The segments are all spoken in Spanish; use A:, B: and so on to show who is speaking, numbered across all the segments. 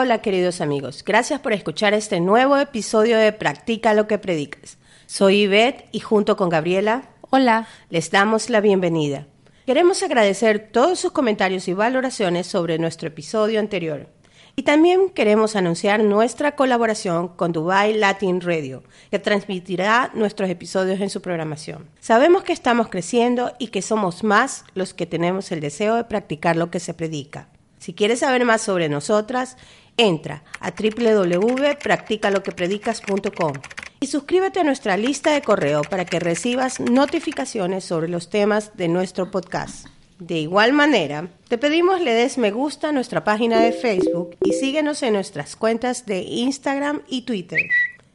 A: Hola queridos amigos, gracias por escuchar este nuevo episodio de Practica lo que predicas. Soy Ivette y junto con Gabriela,
B: hola,
A: les damos la bienvenida. Queremos agradecer todos sus comentarios y valoraciones sobre nuestro episodio anterior. Y también queremos anunciar nuestra colaboración con Dubai Latin Radio, que transmitirá nuestros episodios en su programación. Sabemos que estamos creciendo y que somos más los que tenemos el deseo de practicar lo que se predica. Si quieres saber más sobre nosotras, entra a www.practicaloquepredicas.com y suscríbete a nuestra lista de correo para que recibas notificaciones sobre los temas de nuestro podcast. De igual manera, te pedimos le des me gusta a nuestra página de Facebook y síguenos en nuestras cuentas de Instagram y Twitter.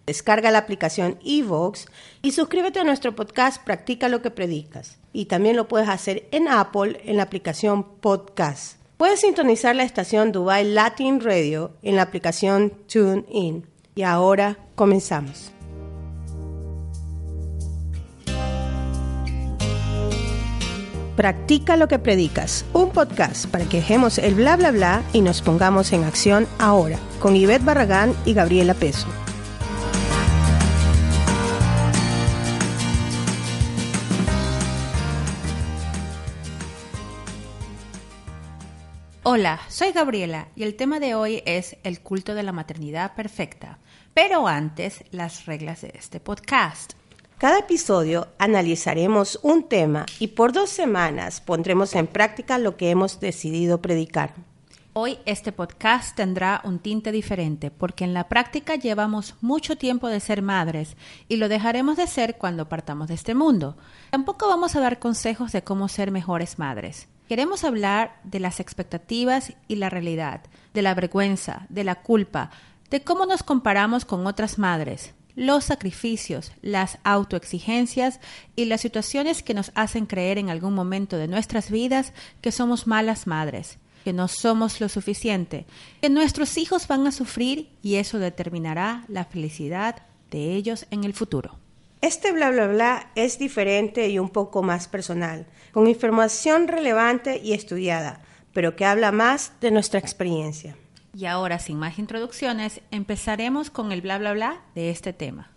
A: Descarga la aplicación Evox y suscríbete a nuestro podcast Practica lo que predicas. Y también lo puedes hacer en Apple en la aplicación Podcast. Puedes sintonizar la estación Dubai Latin Radio en la aplicación TuneIn. Y ahora comenzamos. Practica lo que predicas, un podcast para que dejemos el bla bla bla y nos pongamos en acción ahora, con Ivette Barragán y Gabriela Peso.
B: Hola, soy Gabriela y el tema de hoy es el culto de la maternidad perfecta. Pero antes, las reglas de este podcast.
A: Cada episodio analizaremos un tema y por dos semanas pondremos en práctica lo que hemos decidido predicar.
B: Hoy este podcast tendrá un tinte diferente porque en la práctica llevamos mucho tiempo de ser madres y lo dejaremos de ser cuando partamos de este mundo. Tampoco vamos a dar consejos de cómo ser mejores madres. Queremos hablar de las expectativas y la realidad, de la vergüenza, de la culpa, de cómo nos comparamos con otras madres, los sacrificios, las autoexigencias y las situaciones que nos hacen creer en algún momento de nuestras vidas que somos malas madres, que no somos lo suficiente, que nuestros hijos van a sufrir y eso determinará la felicidad de ellos en el futuro.
A: Este bla bla bla es diferente y un poco más personal, con información relevante y estudiada, pero que habla más de nuestra experiencia.
B: Y ahora, sin más introducciones, empezaremos con el bla bla bla de este tema.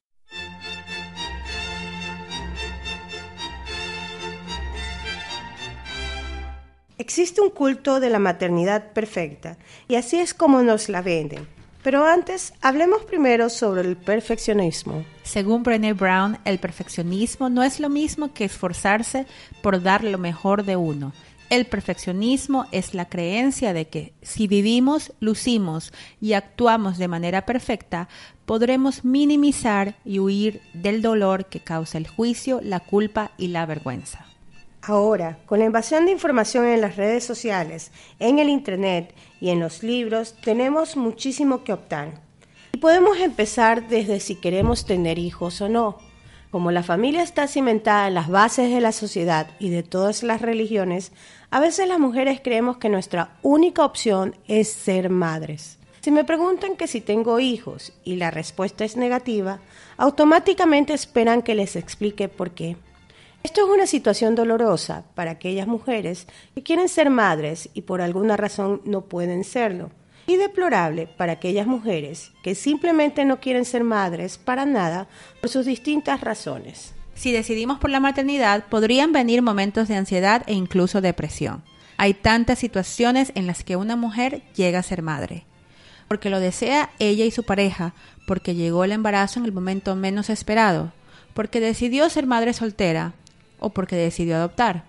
A: Existe un culto de la maternidad perfecta, y así es como nos la venden pero antes, hablemos primero sobre el perfeccionismo.
B: Según Brené Brown, el perfeccionismo no es lo mismo que esforzarse por dar lo mejor de uno. El perfeccionismo es la creencia de que si vivimos, lucimos y actuamos de manera perfecta, podremos minimizar y huir del dolor que causa el juicio, la culpa y la vergüenza.
A: Ahora, con la invasión de información en las redes sociales, en el Internet y en los libros, tenemos muchísimo que optar. Y podemos empezar desde si queremos tener hijos o no. Como la familia está cimentada en las bases de la sociedad y de todas las religiones, a veces las mujeres creemos que nuestra única opción es ser madres. Si me preguntan que si tengo hijos y la respuesta es negativa, automáticamente esperan que les explique por qué. Esto es una situación dolorosa para aquellas mujeres que quieren ser madres y por alguna razón no pueden serlo. Y deplorable para aquellas mujeres que simplemente no quieren ser madres para nada por sus distintas razones.
B: Si decidimos por la maternidad, podrían venir momentos de ansiedad e incluso depresión. Hay tantas situaciones en las que una mujer llega a ser madre. Porque lo desea ella y su pareja, porque llegó el embarazo en el momento menos esperado, porque decidió ser madre soltera, o porque decidió adoptar.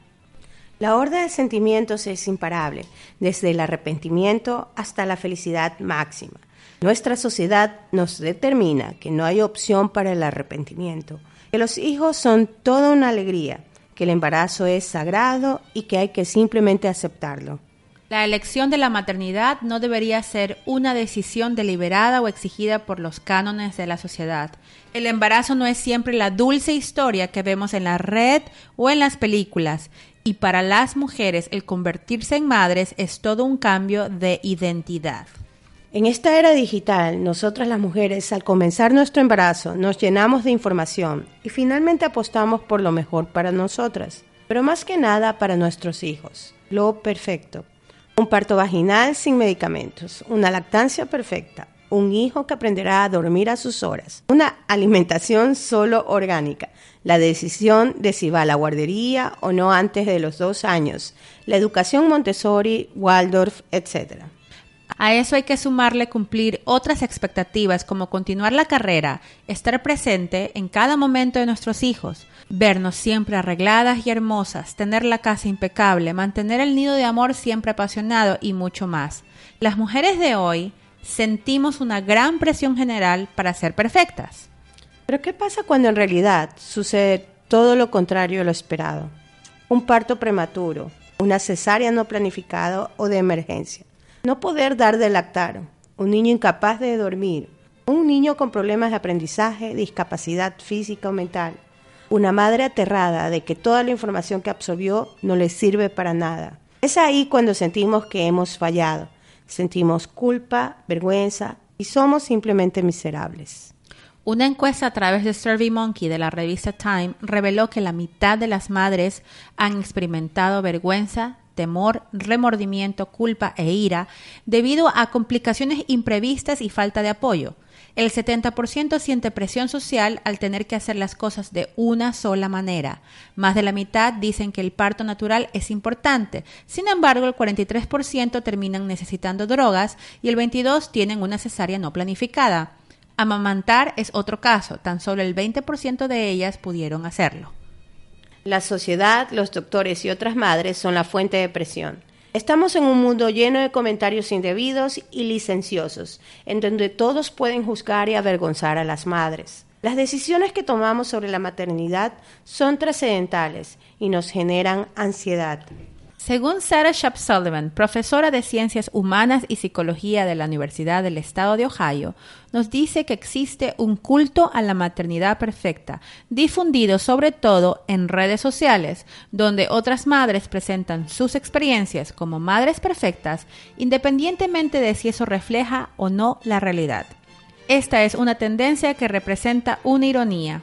A: La horda de sentimientos es imparable, desde el arrepentimiento hasta la felicidad máxima. Nuestra sociedad nos determina que no hay opción para el arrepentimiento, que los hijos son toda una alegría, que el embarazo es sagrado y que hay que simplemente aceptarlo.
B: La elección de la maternidad no debería ser una decisión deliberada o exigida por los cánones de la sociedad. El embarazo no es siempre la dulce historia que vemos en la red o en las películas, y para las mujeres el convertirse en madres es todo un cambio de identidad.
A: En esta era digital, nosotras las mujeres, al comenzar nuestro embarazo, nos llenamos de información y finalmente apostamos por lo mejor para nosotras, pero más que nada para nuestros hijos, lo perfecto un parto vaginal sin medicamentos, una lactancia perfecta, un hijo que aprenderá a dormir a sus horas, una alimentación solo orgánica, la decisión de si va a la guardería o no antes de los dos años, la educación Montessori, Waldorf, etc.
B: A eso hay que sumarle cumplir otras expectativas como continuar la carrera, estar presente en cada momento de nuestros hijos, vernos siempre arregladas y hermosas, tener la casa impecable, mantener el nido de amor siempre apasionado y mucho más. Las mujeres de hoy sentimos una gran presión general para ser perfectas.
A: Pero ¿qué pasa cuando en realidad sucede todo lo contrario a lo esperado? Un parto prematuro, una cesárea no planificada o de emergencia no poder dar de lactar, un niño incapaz de dormir, un niño con problemas de aprendizaje, discapacidad física o mental, una madre aterrada de que toda la información que absorbió no le sirve para nada. Es ahí cuando sentimos que hemos fallado, sentimos culpa, vergüenza y somos simplemente miserables.
B: Una encuesta a través de SurveyMonkey de la revista Time reveló que la mitad de las madres han experimentado vergüenza, temor, remordimiento, culpa e ira debido a complicaciones imprevistas y falta de apoyo. El 70% siente presión social al tener que hacer las cosas de una sola manera. Más de la mitad dicen que el parto natural es importante. Sin embargo, el 43% terminan necesitando drogas y el 22% tienen una cesárea no planificada. Amamantar es otro caso, tan solo el 20% de ellas pudieron hacerlo.
A: La sociedad, los doctores y otras madres son la fuente de presión. Estamos en un mundo lleno de comentarios indebidos y licenciosos, en donde todos pueden juzgar y avergonzar a las madres. Las decisiones que tomamos sobre la maternidad son trascendentales y nos generan ansiedad.
B: Según Sarah Shap Sullivan, profesora de Ciencias Humanas y Psicología de la Universidad del Estado de Ohio, nos dice que existe un culto a la maternidad perfecta, difundido sobre todo en redes sociales, donde otras madres presentan sus experiencias como madres perfectas, independientemente de si eso refleja o no la realidad. Esta es una tendencia que representa una ironía.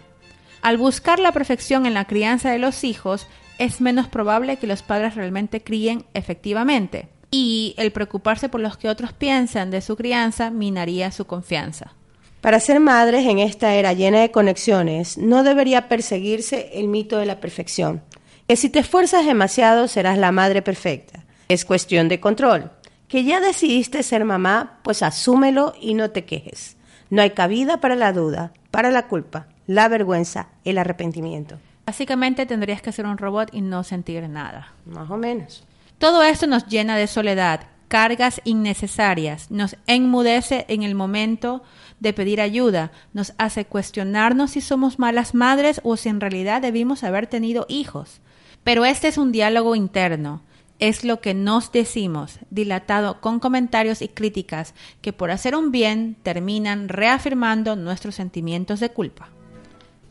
B: Al buscar la perfección en la crianza de los hijos, es menos probable que los padres realmente críen efectivamente. Y el preocuparse por lo que otros piensan de su crianza minaría su confianza.
A: Para ser madres en esta era llena de conexiones, no debería perseguirse el mito de la perfección. Que si te esfuerzas demasiado serás la madre perfecta. Es cuestión de control. Que ya decidiste ser mamá, pues asúmelo y no te quejes. No hay cabida para la duda, para la culpa, la vergüenza, el arrepentimiento.
B: Básicamente tendrías que ser un robot y no sentir nada.
A: Más o menos.
B: Todo esto nos llena de soledad, cargas innecesarias, nos enmudece en el momento de pedir ayuda, nos hace cuestionarnos si somos malas madres o si en realidad debimos haber tenido hijos. Pero este es un diálogo interno, es lo que nos decimos, dilatado con comentarios y críticas que por hacer un bien terminan reafirmando nuestros sentimientos de culpa.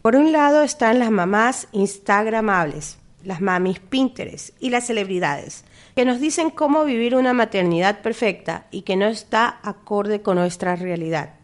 A: Por un lado están las mamás instagramables, las mamis Pinterest y las celebridades, que nos dicen cómo vivir una maternidad perfecta y que no está acorde con nuestra realidad.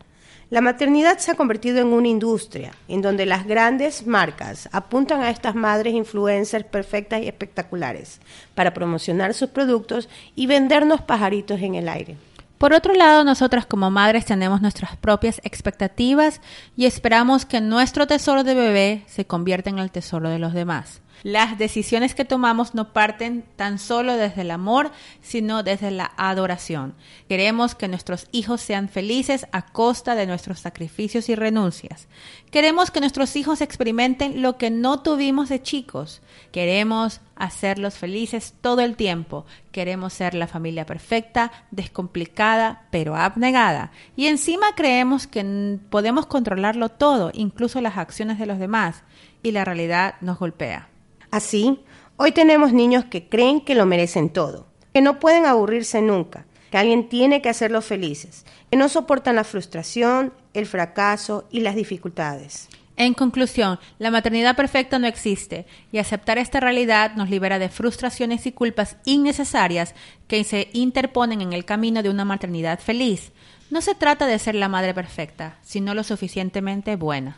A: La maternidad se ha convertido en una industria en donde las grandes marcas apuntan a estas madres influencers perfectas y espectaculares para promocionar sus productos y vendernos pajaritos en el aire.
B: Por otro lado, nosotras como madres tenemos nuestras propias expectativas y esperamos que nuestro tesoro de bebé se convierta en el tesoro de los demás. Las decisiones que tomamos no parten tan solo desde el amor, sino desde la adoración. Queremos que nuestros hijos sean felices a costa de nuestros sacrificios y renuncias. Queremos que nuestros hijos experimenten lo que no tuvimos de chicos. Queremos hacerlos felices todo el tiempo. Queremos ser la familia perfecta, descomplicada, pero abnegada. Y encima creemos que podemos controlarlo todo, incluso las acciones de los demás. Y la realidad nos golpea.
A: Así, hoy tenemos niños que creen que lo merecen todo. que no pueden aburrirse nunca, que alguien tiene que hacerlos felices, que no soportan la frustración, el fracaso y las dificultades.
B: En conclusión, la maternidad perfecta no existe y aceptar esta realidad nos libera de frustraciones y culpas innecesarias que se interponen en el camino de una maternidad feliz. No se trata de ser la madre perfecta, sino lo suficientemente buena.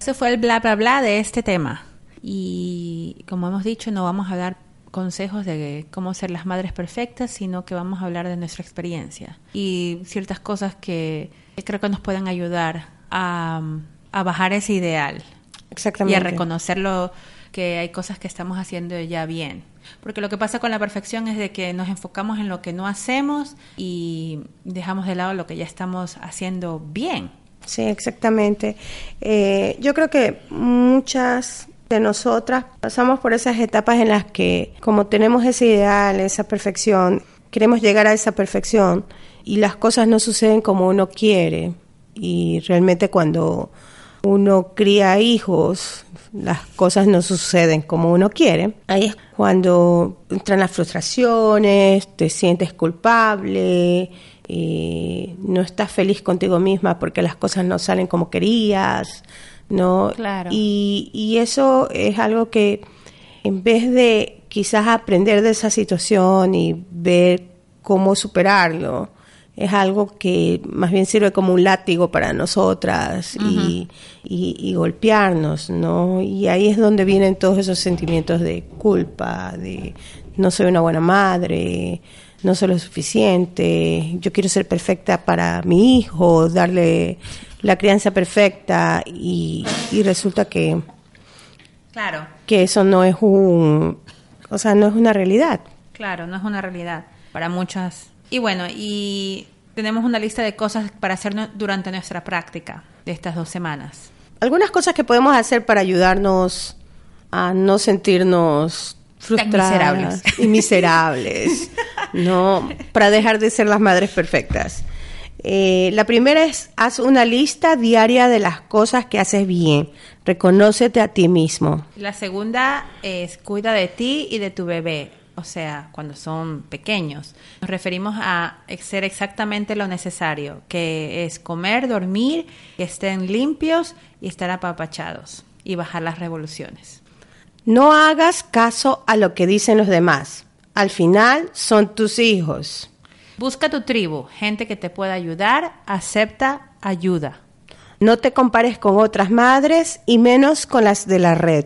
B: Ese fue el bla bla bla de este tema. Y como hemos dicho, no vamos a dar consejos de cómo ser las madres perfectas, sino que vamos a hablar de nuestra experiencia y ciertas cosas que creo que nos pueden ayudar a a bajar ese ideal.
A: Exactamente.
B: Y a reconocerlo que hay cosas que estamos haciendo ya bien. Porque lo que pasa con la perfección es de que nos enfocamos en lo que no hacemos y dejamos de lado lo que ya estamos haciendo bien.
A: Sí, exactamente. Eh, yo creo que muchas de nosotras pasamos por esas etapas en las que, como tenemos ese ideal, esa perfección, queremos llegar a esa perfección y las cosas no suceden como uno quiere. Y realmente cuando uno cría hijos, las cosas no suceden como uno quiere. Ahí es cuando entran las frustraciones, te sientes culpable, eh, no estás feliz contigo misma porque las cosas no salen como querías, ¿no?
B: Claro.
A: Y, y eso es algo que en vez de quizás aprender de esa situación y ver cómo superarlo, es algo que más bien sirve como un látigo para nosotras y, y, golpearnos, ¿no? Y ahí es donde vienen todos esos sentimientos de culpa, de no soy una buena madre, no soy lo suficiente, yo quiero ser perfecta para mi hijo, darle la crianza perfecta y, y resulta que
B: claro.
A: que eso no es un o sea no es una realidad.
B: Claro no es una realidad para muchas. Y bueno, y tenemos una lista de cosas para hacer durante nuestra práctica de estas dos semanas.
A: Algunas cosas que podemos hacer para ayudarnos a no sentirnos frustradas y miserables, ¿no? Para dejar de ser las madres perfectas. Eh, la primera es, haz una lista diaria de las cosas que haces bien. Reconócete a ti mismo.
B: La segunda es, cuida de ti y de tu bebé o sea, cuando son pequeños. Nos referimos a ser exactamente lo necesario, que es comer, dormir, que estén limpios y estar apapachados y bajar las revoluciones.
A: No hagas caso a lo que dicen los demás. Al final son tus hijos.
B: Busca tu tribu, gente que te pueda ayudar, acepta ayuda.
A: No te compares con otras madres y menos con las de la red.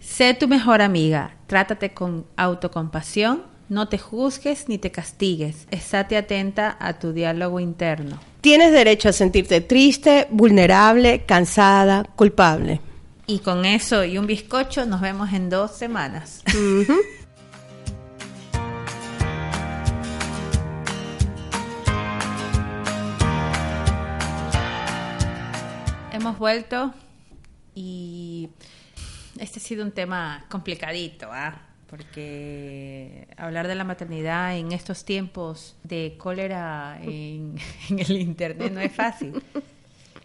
B: Sé tu mejor amiga, trátate con autocompasión, no te juzgues ni te castigues, estate atenta a tu diálogo interno.
A: Tienes derecho a sentirte triste, vulnerable, cansada, culpable.
B: Y con eso y un bizcocho nos vemos en dos semanas. Hemos vuelto y este ha sido un tema complicadito, ¿ah? porque hablar de la maternidad en estos tiempos de cólera en, el Internet no es fácil.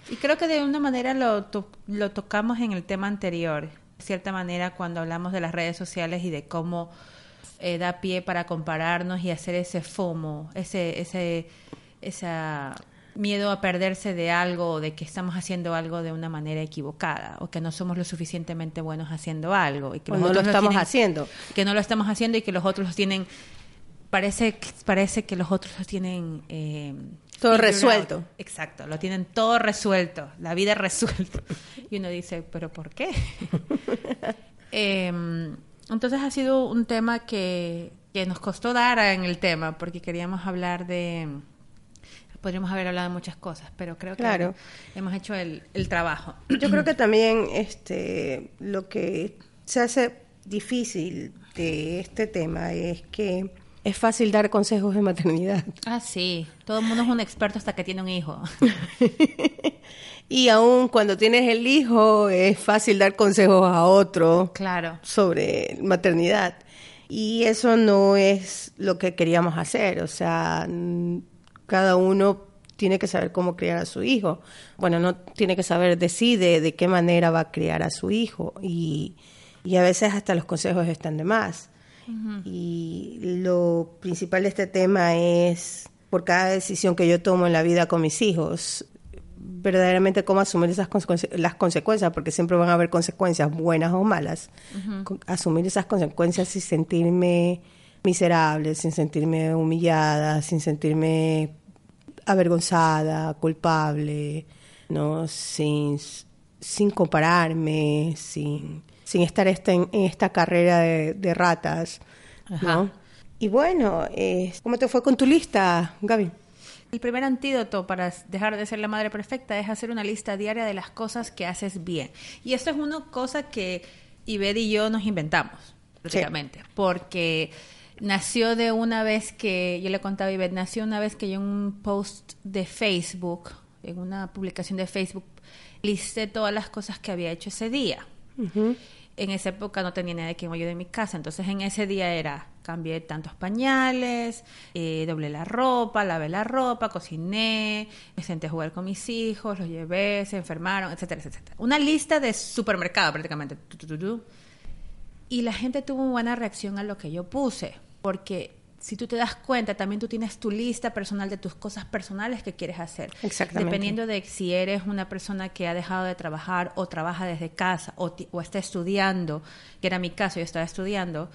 B: Y creo que de una manera lo, lo tocamos en el tema anterior, de cierta manera cuando hablamos de las redes sociales y de cómo eh, da pie para compararnos y hacer ese FOMO, ese, ese, esa miedo a perderse de algo o de que estamos haciendo algo de una manera equivocada o que no somos lo suficientemente buenos haciendo algo y que
A: no lo estamos haciendo.
B: que no lo estamos haciendo y que los otros tienen parece parece que los otros lo tienen eh,
A: todo resuelto.
B: Exacto lo tienen todo resuelto la vida resuelta. Y uno dice pero por qué em, entonces ha sido un tema que que nos costó dar en el tema porque queríamos hablar de podríamos haber hablado de muchas cosas, pero creo que hemos hecho el, el, trabajo.
A: Yo creo que también este, lo que se hace difícil de este tema es que es fácil dar consejos de maternidad.
B: Ah, sí. Todo el mundo es un experto hasta que tiene un hijo.
A: y aún cuando tienes el hijo, es fácil dar consejos a otro
B: claro.
A: sobre maternidad. Y eso no es lo que queríamos hacer. O sea, cada uno tiene que saber cómo criar a su hijo. Bueno, no tiene que saber, decide de qué manera va a criar a su hijo y, y a veces hasta los consejos están de más. Y lo principal de este tema es, por cada decisión que yo tomo en la vida con mis hijos, verdaderamente cómo asumir esas las consecuencias, porque siempre van a haber consecuencias buenas o malas. Asumir esas consecuencias sin sentirme miserable, sin sentirme humillada, sin sentirme avergonzada, culpable, ¿no? Sin, sin compararme, sin, sin estar este, en, esta carrera de, ratas, ¿no? Y bueno, eh, ¿cómo te fue con tu lista, Gaby?
B: El primer antídoto para dejar de ser la madre perfecta es hacer una lista diaria de las cosas que haces bien. Y esto es una cosa que Ived y yo nos inventamos, prácticamente, porque nació de una vez que, yo le contaba a Ivette, nació una vez que yo en un post de Facebook, en una publicación de Facebook, listé todas las cosas que había hecho ese día. En esa época no tenía nadie que me ayude en mi casa, entonces en ese día era cambié tantos pañales, eh, doblé la ropa, lavé la ropa, cociné, me senté a jugar con mis hijos, los llevé, se enfermaron, etcétera, etcétera. Una lista de supermercado prácticamente. Y la gente tuvo una buena reacción a lo que yo puse, porque si tú te das cuenta, también tú tienes tu lista personal de tus cosas personales que quieres hacer.
A: Exactamente.
B: Dependiendo de si eres una persona que ha dejado de trabajar o trabaja desde casa o, o está estudiando, que era mi caso, yo estaba estudiando,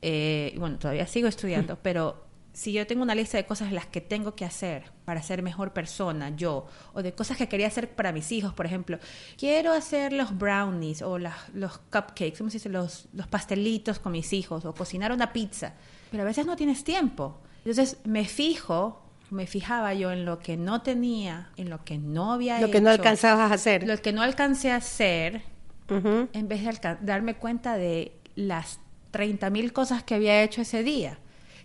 B: eh, bueno, todavía sigo estudiando, pero si yo tengo una lista de cosas las que tengo que hacer para ser mejor persona, yo, o de cosas que quería hacer para mis hijos, por ejemplo, quiero hacer los brownies o los cupcakes, ¿cómo se dice? Los, los pastelitos con mis hijos, o cocinar una pizza, pero a veces no tienes tiempo. Entonces me fijo, me fijaba yo en lo que no tenía, en lo que no había
A: hecho. Lo que no alcanzabas a hacer.
B: Lo que no alcancé a hacer, en vez de darme cuenta de las 30.000 cosas que había hecho ese día,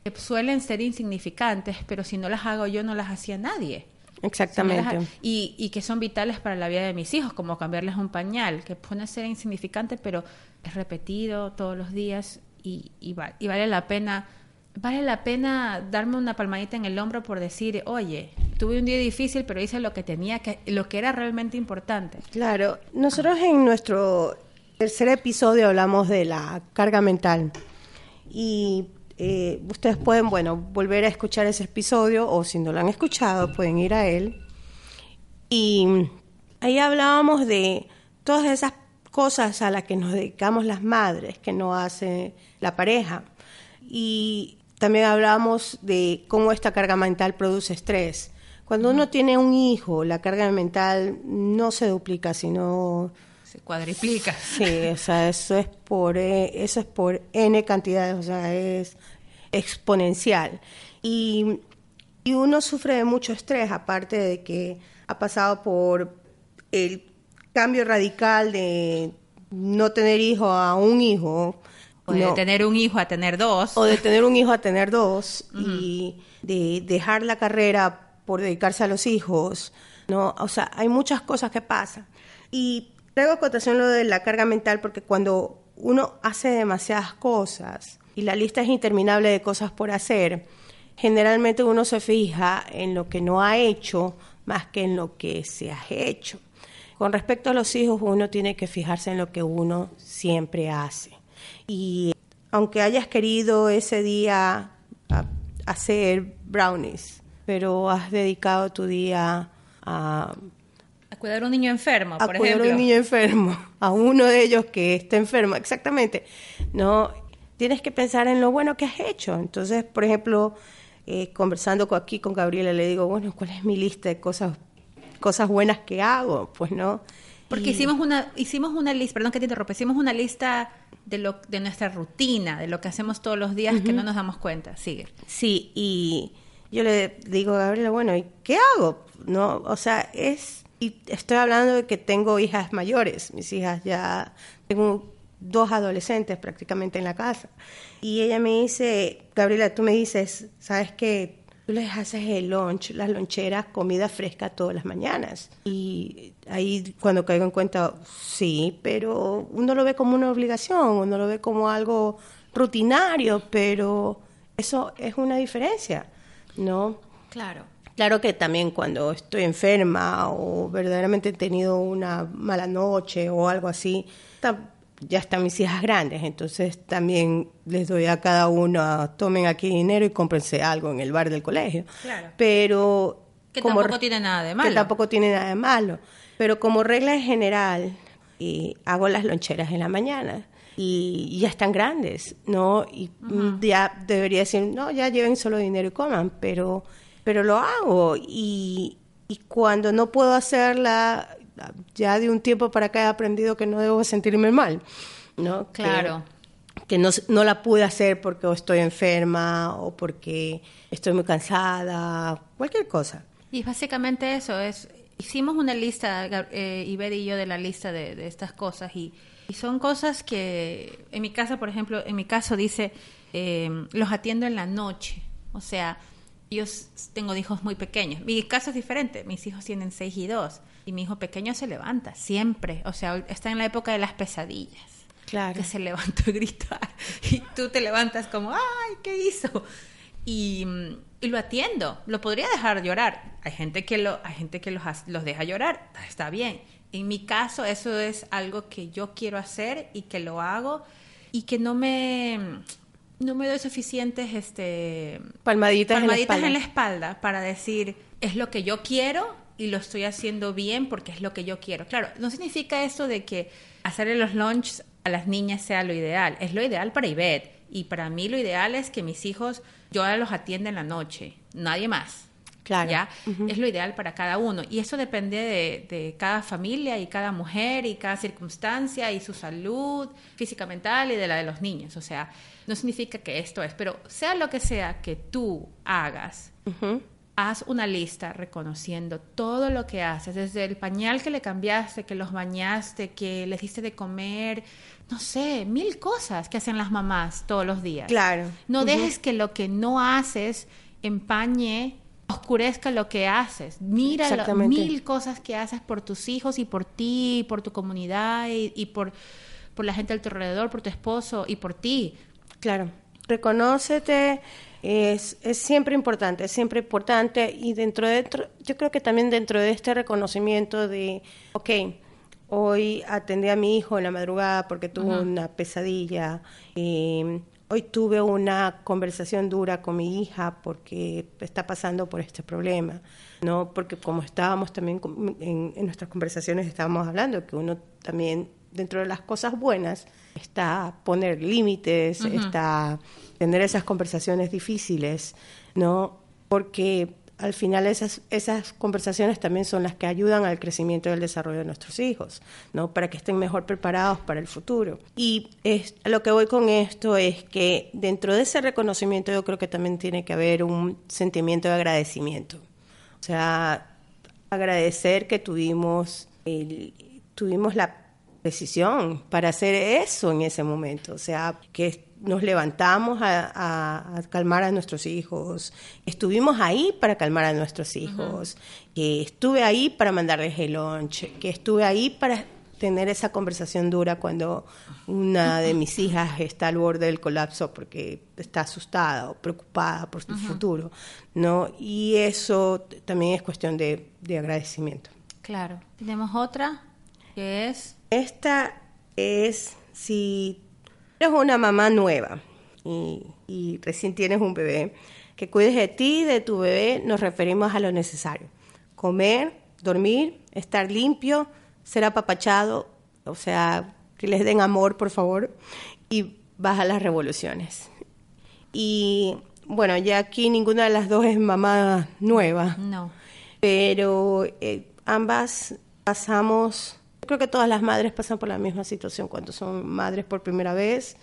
B: que suelen ser insignificantes, pero si no las hago yo, no las hacía nadie.
A: Exactamente.
B: y, y, que son vitales para la vida de mis hijos, como cambiarles un pañal, que puede ser insignificante, pero es repetido todos los días y, vale la pena vale la pena darme una palmadita en el hombro por decir, oye, tuve un día difícil, pero hice lo que tenía que, lo que era realmente importante.
A: Claro, nosotros en nuestro tercer episodio hablamos de la carga mental y eh, ustedes pueden, bueno, volver a escuchar ese episodio o si no lo han escuchado pueden ir a él. Y ahí hablábamos de todas esas cosas a las que nos dedicamos las madres, que no hace la pareja. Y también hablábamos de cómo esta carga mental produce estrés. Cuando uno tiene un hijo, la carga mental no se duplica, sino
B: se cuadriplica.
A: Sí, o sea, eso es por eh, eso es por n cantidades, o sea, es exponencial. Y, y uno sufre de mucho estrés, aparte de que ha pasado por el cambio radical de no tener hijo a un hijo.
B: O de tener un hijo a tener dos.
A: O de tener un hijo a tener dos. Y de dejar la carrera por dedicarse a los hijos. ¿no? O sea, hay muchas cosas que pasan. Y Traigo a cotación lo de la carga mental porque cuando uno hace demasiadas cosas y la lista es interminable de cosas por hacer, generalmente uno se fija en lo que no ha hecho más que en lo que se ha hecho. Con respecto a los hijos, uno tiene que fijarse en lo que uno siempre hace. Y aunque hayas querido ese día hacer brownies, pero has dedicado tu día a
B: cuidar a un niño enfermo,
A: por ejemplo. A cuidar a un niño enfermo, a uno de ellos que está enfermo, exactamente. No, tienes que pensar en lo bueno que has hecho. Entonces, por ejemplo, eh, conversando aquí con Gabriela, le digo, bueno, ¿cuál es mi lista de cosas, cosas buenas que hago? Pues no.
B: Porque hicimos una, hicimos una lista, perdón que te interrumpa, hicimos una lista de lo, de nuestra rutina, de lo que hacemos todos los días que no nos damos cuenta. Sigue.
A: Sí, y yo le digo a Gabriela, bueno, ¿y qué hago? No, o sea, es y estoy hablando de que tengo hijas mayores, mis hijas ya, tengo dos adolescentes prácticamente en la casa. Y ella me dice, Gabriela, tú me dices, ¿sabes qué? Tú les haces el lunch, las loncheras, comida fresca todas las mañanas. Y ahí cuando caigo en cuenta, sí, pero uno lo ve como una obligación, uno lo ve como algo rutinario, pero eso es una diferencia, ¿no?
B: Claro.
A: Claro que también cuando estoy enferma o verdaderamente he tenido una mala noche o algo así, ya están mis hijas grandes, entonces también les doy a cada uno, tomen aquí dinero y cómprense algo en el bar del colegio.
B: Claro.
A: Pero...
B: Que tampoco tiene nada de malo.
A: Que tampoco tiene nada de malo. Pero como regla en general, y hago las loncheras en la mañana y ya están grandes, ¿no? Y ya debería decir, no, ya lleven solo dinero y coman, pero, pero lo hago. Y, y cuando no puedo hacerla, ya de un tiempo para acá he aprendido que no debo sentirme mal, ¿no?
B: Claro.
A: Que, no, no, la pude hacer porque estoy enferma o porque estoy muy cansada, cualquier cosa.
B: Y básicamente eso es, hicimos una lista, eh, y yo, de la lista de, estas cosas y, son cosas que, en mi casa, por ejemplo, en mi caso dice, eh, los atiendo en la noche, o sea, yo tengo hijos muy pequeños. Mi caso es diferente. Mis hijos tienen seis y dos. Y mi hijo pequeño se levanta siempre. O sea, está en la época de las pesadillas.
A: Claro.
B: Que se levanta a gritar. Y tú te levantas como, ¡ay, qué hizo! Y, lo atiendo. Lo podría dejar llorar. Hay gente que, lo, hay gente que los, los deja llorar. Está bien. En mi caso, eso es algo que yo quiero hacer y que lo hago y que no me no me doy suficientes este,
A: palmaditas,
B: en, la espalda para decir, es lo que yo quiero y lo estoy haciendo bien porque es lo que yo quiero. Claro, no significa eso de que hacerle los lunches a las niñas sea lo ideal. Es lo ideal para Ivette. Y para mí lo ideal es que mis hijos, yo los atienda en la noche, nadie más.
A: Claro.
B: ¿ya? Es lo ideal para cada uno. Y eso depende de, cada familia y cada mujer y cada circunstancia y su salud física, mental y de la de los niños. O sea, no significa que esto es, pero sea lo que sea que tú hagas, haz una lista reconociendo todo lo que haces, desde el pañal que le cambiaste, que los bañaste, que les diste de comer, no sé, mil cosas que hacen las mamás todos los días.
A: Claro.
B: No dejes que lo que no haces empañe oscurezca lo que haces. Mira mil cosas que haces por tus hijos y por ti, por tu comunidad y, por, por la gente a tu alrededor, por tu esposo y por ti.
A: Claro, reconócete, es, es siempre importante, es siempre importante y dentro de, yo creo que también dentro de este reconocimiento de, ok, hoy atendí a mi hijo en la madrugada porque tuvo una pesadilla, eh, Hoy tuve una conversación dura con mi hija porque está pasando por este problema, ¿no? Porque como estábamos también en, nuestras conversaciones estábamos hablando que uno también dentro de las cosas buenas está poner límites, está tener esas conversaciones difíciles, ¿no? Porque al final esas, esas conversaciones también son las que ayudan al crecimiento y al desarrollo de nuestros hijos, ¿no? Para que estén mejor preparados para el futuro. Y es, lo que voy con esto es que dentro de ese reconocimiento yo creo que también tiene que haber un sentimiento de agradecimiento. O sea, agradecer que tuvimos, el, tuvimos la decisión para hacer eso en ese momento. O sea, que nos levantamos a, calmar a nuestros hijos, estuvimos ahí para calmar a nuestros hijos, que estuve ahí para mandarles el lunch, que estuve ahí para tener esa conversación dura cuando una de mis hijas está al borde del colapso porque está asustada o preocupada por su futuro, ¿no? Y eso también es cuestión de, de agradecimiento.
B: Claro. Tenemos otra que es...
A: Esta es si eres una mamá nueva y, recién tienes un bebé, que cuides de ti y de tu bebé, nos referimos a lo necesario. Comer, dormir, estar limpio, ser apapachado, o sea, que les den amor, por favor, y baja las revoluciones. Y bueno, ya aquí ninguna de las dos es mamá nueva.
B: No.
A: Pero eh, ambas pasamos Creo que todas las madres pasan por la misma situación cuando son madres por primera vez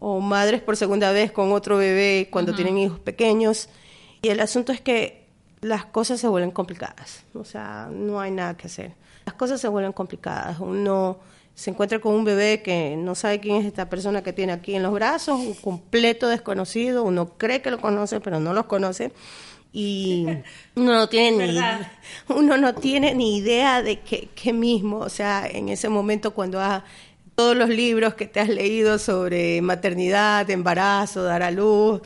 A: o madres por segunda vez con otro bebé cuando tienen hijos pequeños. Y el asunto es que las cosas se vuelven complicadas. O sea, no hay nada que hacer. Las cosas se vuelven complicadas. Uno se encuentra con un bebé que no sabe quién es esta persona que tiene aquí en los brazos, un completo desconocido. Uno cree que lo conoce, pero no los conoce y uno no tiene ni uno no tiene ni idea de qué, mismo, o sea, en ese momento cuando todos los libros que te has leído sobre maternidad, embarazo, dar a luz,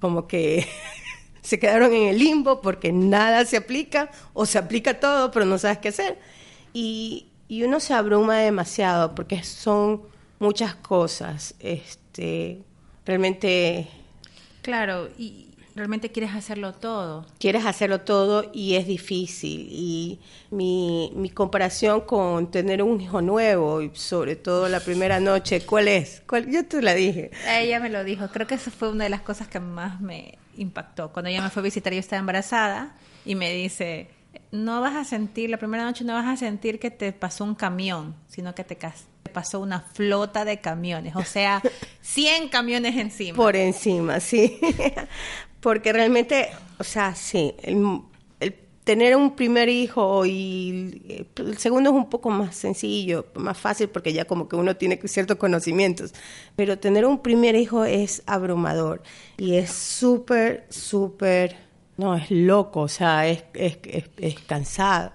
A: como que se quedaron en el limbo porque nada se aplica o se aplica todo, pero no sabes qué hacer. Y, y uno se abruma demasiado porque son muchas cosas. Este, realmente...
B: Claro, y realmente quieres hacerlo todo.
A: Quieres hacerlo todo y es difícil. Y mi, mi comparación con tener un hijo nuevo, y sobre todo la primera noche, ¿cuál es? ¿Cuál? Yo te la dije.
B: Ella me lo dijo. Creo que eso fue una de las cosas que más me impactó. Cuando ella me fue a visitar, yo estaba embarazada y me dice, no vas a sentir, la primera noche no vas a sentir que te pasó un camión, sino que te, pasó una flota de camiones, o sea, 100 camiones encima.
A: Por encima, sí. Porque realmente, o sea, sí, el, tener un primer hijo y el segundo es un poco más sencillo, más fácil porque ya como que uno tiene ciertos conocimientos, pero tener un primer hijo es abrumador y es súper, súper, no, es loco, o sea, es, es, es, cansado.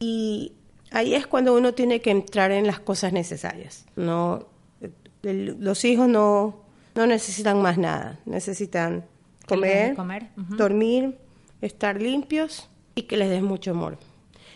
A: Y ahí es cuando uno tiene que entrar en las cosas necesarias, no, los hijos no, no necesitan más nada, necesitan comer,
B: comer?
A: dormir, estar limpios y que les des mucho amor.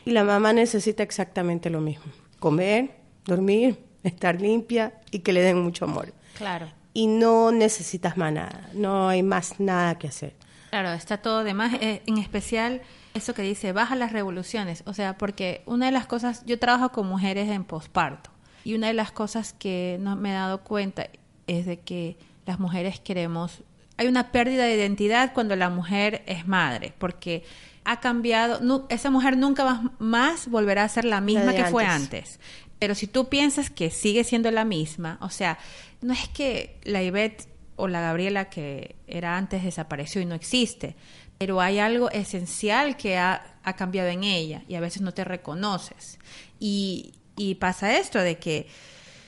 A: Y la mamá necesita exactamente lo mismo, comer, dormir, estar limpia y que le den mucho amor.
B: Claro.
A: Y no necesitas más nada, no hay más nada que hacer.
B: Claro, está todo de más, eh, en especial eso que dice, baja las revoluciones, o sea, porque una de las cosas, yo trabajo con mujeres en posparto y una de las cosas que no me he dado cuenta es de que las mujeres queremos hay una pérdida de identidad cuando la mujer es madre, porque ha cambiado, esa mujer nunca más volverá a ser la misma que fue antes. Pero si tú piensas que sigue siendo la misma, o sea, no es que la Ivette o la Gabriela que era antes desapareció y no existe, pero hay algo esencial que ha, ha cambiado en ella y a veces no te reconoces. Y, y pasa esto de que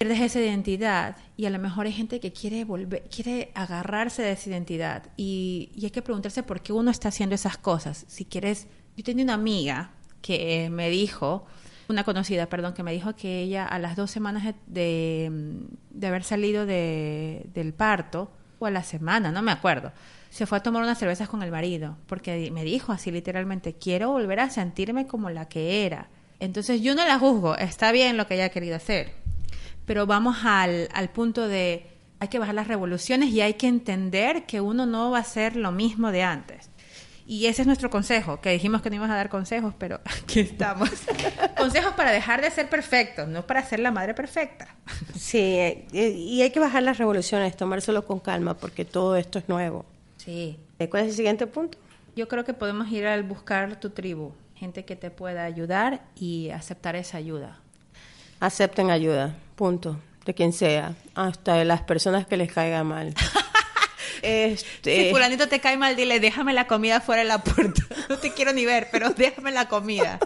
B: pierdes esa identidad y a lo mejor hay gente que quiere volver, quiere agarrarse de esa identidad y, hay que preguntarse por qué uno está haciendo esas cosas. Si quieres, yo tenía una amiga que me dijo, una conocida, perdón, que me dijo que ella a las dos semanas de, de haber salido de, del parto, o a la semana, no me acuerdo, se fue a tomar unas cervezas con el marido, porque me dijo así literalmente, quiero volver a sentirme como la que era. Entonces yo no la juzgo, está bien lo que ella ha querido hacer, pero vamos al, al punto de hay que bajar las revoluciones y hay que entender que uno no va a ser lo mismo de antes. Y ese es nuestro consejo, que dijimos que no íbamos a dar consejos, pero aquí estamos. consejos para dejar de ser perfectos, no para ser la madre perfecta.
A: sí, eh, y hay que bajar las revoluciones, tomárselo con calma, porque todo esto es nuevo.
B: Sí.
A: Eh, ¿Cuál es el siguiente punto?
B: Yo creo que podemos ir al buscar tu tribu, gente que te pueda ayudar y aceptar esa ayuda.
A: Acepten ayuda punto, de quien sea, hasta de las personas que les caiga mal.
B: Este... Si fulanito te cae mal, dile, déjame la comida fuera de la puerta. No te quiero ni ver, pero déjame la comida.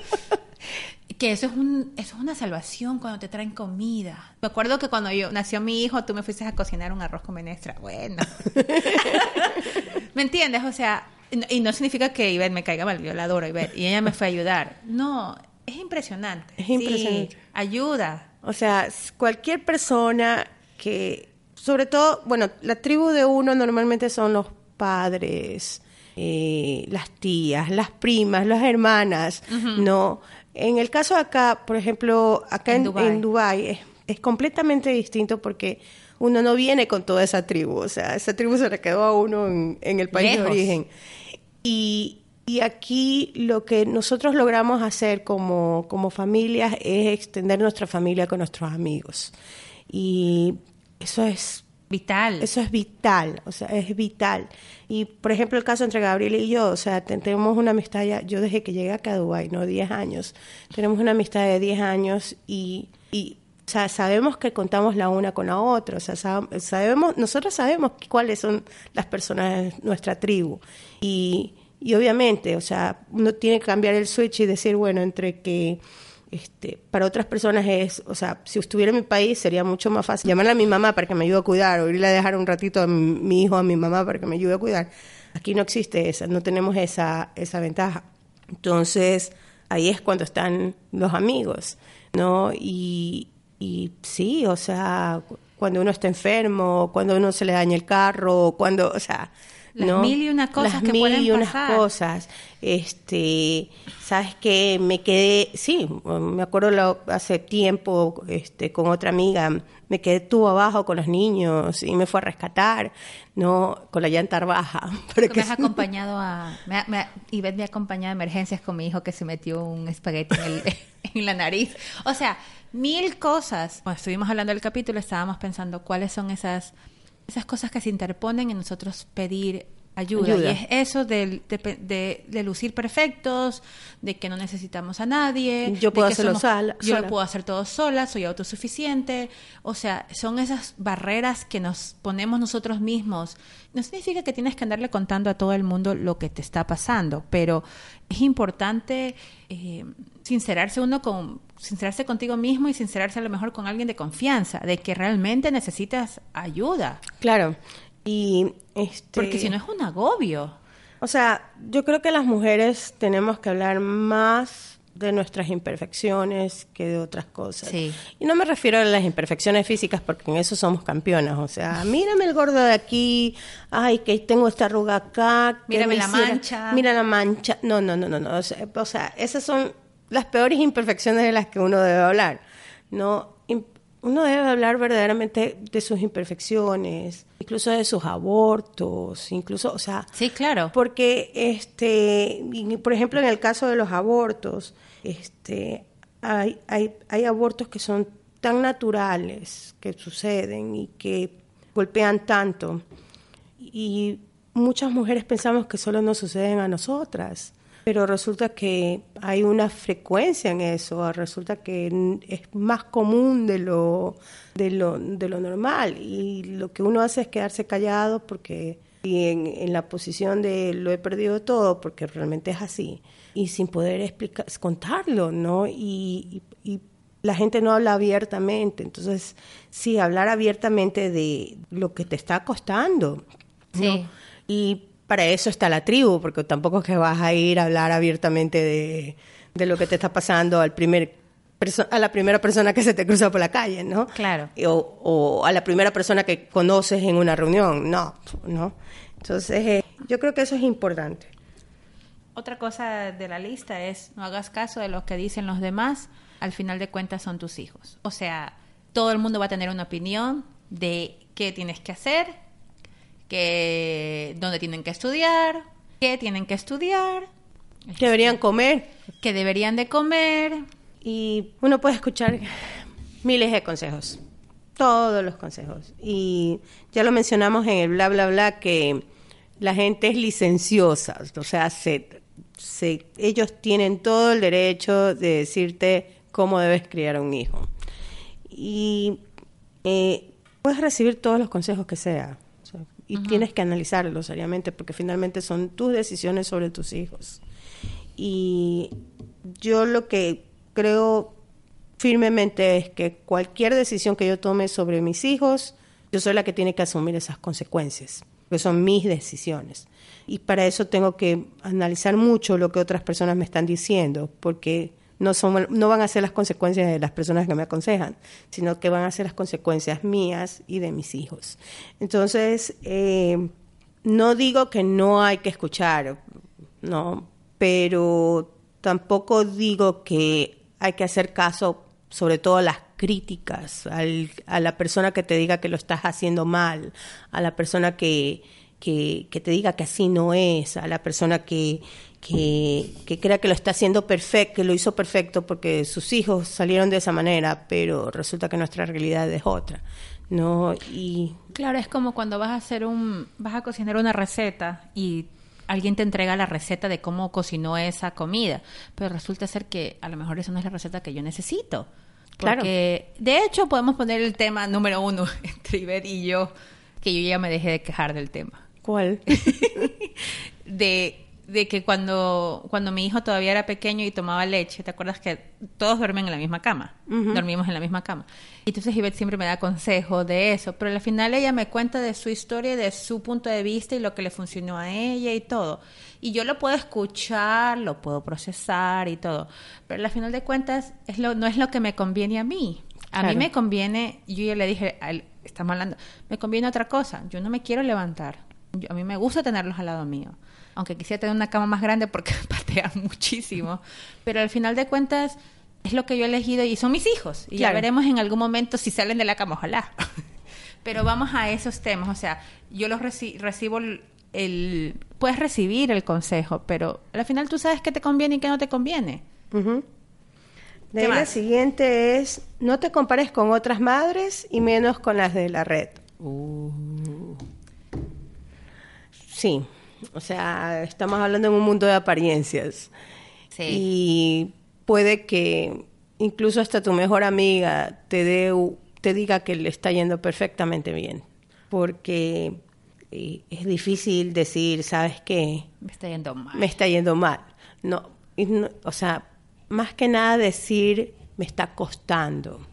B: Que eso es, un, eso es una salvación cuando te traen comida. Me acuerdo que cuando yo nació mi hijo, tú me fuiste a cocinar un arroz con menestra. Bueno. ¿Me entiendes? O sea, y no significa que Ivette me caiga mal, yo la adoro Ivette, y ella me fue a ayudar. No, es impresionante.
A: Es impresionante.
B: ayuda.
A: O sea, cualquier persona que, sobre todo, bueno, la tribu de uno normalmente son los padres, eh, las tías, las primas, las hermanas, ¿no? En el caso acá, por ejemplo, acá en, en Dubái, es, completamente distinto porque uno no viene con toda esa tribu, o sea, esa tribu se le quedó a uno en, el país de origen. Y, y aquí lo que nosotros logramos hacer como, como familias es extender nuestra familia con nuestros amigos. Y eso es
B: vital.
A: Eso es vital, o sea, es vital. Y por ejemplo, el caso entre Gabriel y yo, o sea, tenemos una amistad ya, yo desde que llegué acá a Dubái, ¿no? 10 años. Tenemos una amistad de 10 años y, y o sea, sabemos que contamos la una con la otra, o sea, sabemos, nosotros sabemos cuáles son las personas de nuestra tribu. Y y obviamente, o sea, uno tiene que cambiar el switch y decir, bueno, entre que este, para otras personas es, o sea, si estuviera en mi país sería mucho más fácil llamarle a mi mamá para que me ayude a cuidar o irle a dejar un ratito a mi, hijo a mi mamá para que me ayude a cuidar. Aquí no existe esa, no tenemos esa, esa ventaja. Entonces, ahí es cuando están los amigos, ¿no? Y, y sí, o sea, cuando uno está enfermo, cuando uno se le daña el carro, cuando, o sea,
B: Las mil y una cosas
A: Las
B: que
A: mil
B: pueden
A: y unas
B: pasar.
A: cosas. Este, sabes que me quedé, sí, me acuerdo lo- hace tiempo, este, con otra amiga, me quedé tú abajo con los niños y me fue a rescatar, no, con la llanta baja.
B: Porque me has acompañado a... Me, ha- me, Ivette me ha acompañado a emergencias con mi hijo que se metió un espagueti en, el- en la nariz. O sea, mil cosas. Cuando estuvimos hablando del capítulo, estábamos pensando cuáles son esas, esas cosas que se interponen en nosotros pedir ayuda.
A: Ayuda.
B: Y es eso de, pe- de- de lucir perfectos, de que no necesitamos a nadie.
A: Yo
B: de
A: puedo hacerlo
B: somos-
A: sola-
B: Yo lo puedo hacer todo sola, soy autosuficiente. O sea, son esas barreras que nos ponemos nosotros mismos. No significa que tienes que andarle contando a todo el mundo lo que te está pasando, pero es importante eh, sincerarse uno con sincerarse contigo mismo y sincerarse a lo mejor con alguien de confianza, de que realmente necesitas ayuda,
A: Claro. Y este,
B: porque si no es un agobio.
A: O sea, yo creo que las mujeres tenemos que hablar más de nuestras imperfecciones que de otras cosas.
B: Sí.
A: Y no me refiero a las imperfecciones físicas porque en eso somos campeonas. O sea, mírame el gordo de aquí, ay, que tengo esta arruga acá.
B: Mírame
A: me
B: la
A: hiciera-
B: mancha.
A: Mira la mancha. No, no, no, no, no. O sea, esas son las peores imperfecciones de las que uno debe hablar. No, uno debe hablar verdaderamente de sus imperfecciones, incluso de sus abortos, incluso, o sea,
B: Sí, claro.
A: porque, este, por ejemplo, en el caso de los abortos, este, hay, hay, hay abortos que son tan naturales que suceden y que golpean tanto. Y muchas mujeres pensamos que solo nos suceden a nosotras, pero resulta que hay una frecuencia en eso, resulta que es más común de lo, de lo, de lo normal y lo que uno hace es quedarse callado porque y en, en la posición de lo he perdido todo porque realmente es así y sin poder explicar, contarlo, ¿no? Y, y- y la gente no habla abiertamente, entonces sí, hablar abiertamente de lo que te está costando. ¿no?
B: Sí.
A: Y para eso está la tribu, porque tampoco es que vas a ir a hablar abiertamente de, de lo que te está pasando al primer a la primera persona que se te cruza por la calle, ¿no?
B: Claro.
A: O, o a la primera persona que conoces en una reunión, no, ¿no? Entonces, eh, yo creo que eso es importante.
B: Otra cosa de la lista es no hagas caso de lo que dicen los demás, al final de cuentas son tus hijos. O sea, todo el mundo va a tener una opinión de qué tienes que hacer, que dónde tienen que estudiar, qué tienen que estudiar,
A: Deberían comer
B: qué deberían de comer.
A: y uno puede escuchar miles de consejos, todos los consejos. Y ya lo mencionamos en el bla, bla, bla, que la gente es licenciosa, o sea, se, se- ellos tienen todo el derecho de decirte cómo debes criar a un hijo. Y eh, puedes recibir todos los consejos que sea. Y tienes que analizarlos seriamente porque finalmente son tus decisiones sobre tus hijos. Y yo lo que creo firmemente es que cualquier decisión que yo tome sobre mis hijos, yo soy la que tiene que asumir esas consecuencias, porque son mis decisiones. Y para eso tengo que analizar mucho lo que otras personas me están diciendo, porque no, son, no van a ser las consecuencias de las personas que me aconsejan, sino que van a ser las consecuencias mías y de mis hijos. Entonces, eh, no digo que no hay que escuchar, no, pero tampoco digo que hay que hacer caso sobre todo a las críticas, al- a la persona que te diga que lo estás haciendo mal, a la persona que, que, que te diga que así no es, a la persona que, que, que crea que lo está haciendo perfecto, que lo hizo perfecto porque sus hijos salieron de esa manera, pero resulta que nuestra realidad es otra. ¿no? Y
B: Claro, es como cuando vas a hacer un, vas a cocinar una receta y alguien te entrega la receta de cómo cocinó esa comida, pero resulta ser que a lo mejor esa no es la receta que yo necesito.
A: Claro.
B: Porque, de hecho, podemos poner el tema número uno entre Ivette y yo, que yo ya me dejé de quejar del tema.
A: ¿cuál?
B: de, de que cuando, cuando mi hijo todavía era pequeño y tomaba leche, ¿te acuerdas que todos duermen en la misma cama? Dormimos en la misma cama. Y entonces Ivette siempre me da consejos de eso, pero al final ella me cuenta de su historia, de su punto de vista y lo que le funcionó a ella y todo. Y yo lo puedo escuchar, lo puedo procesar y todo, pero al final de cuentas es lo, no es lo que me conviene a mí. A mí me conviene, yo ya le dije, estamos hablando, me conviene otra cosa, yo no me quiero levantar a mí me gusta tenerlos al lado mío. Aunque quisiera tener una cama más grande porque patean muchísimo. Pero al final de cuentas es lo que yo he elegido y son mis hijos. Y ya veremos en algún momento si salen de la cama, ojalá. Pero vamos a esos temas. O sea, yo los recibo el, Puedes recibir el consejo, pero al final tú sabes qué te conviene y qué no te conviene.
A: De la siguiente es, no te compares con otras madres y menos con las de la red. Uh. Sí, o sea, estamos hablando en un mundo de apariencias. Sí. Y puede que incluso hasta tu mejor amiga te, dé, te diga que le está yendo perfectamente bien. Porque eh, es difícil decir, ¿sabes qué?
B: Me está yendo mal.
A: Me está yendo mal. no o sea, más que nada decir me está costando.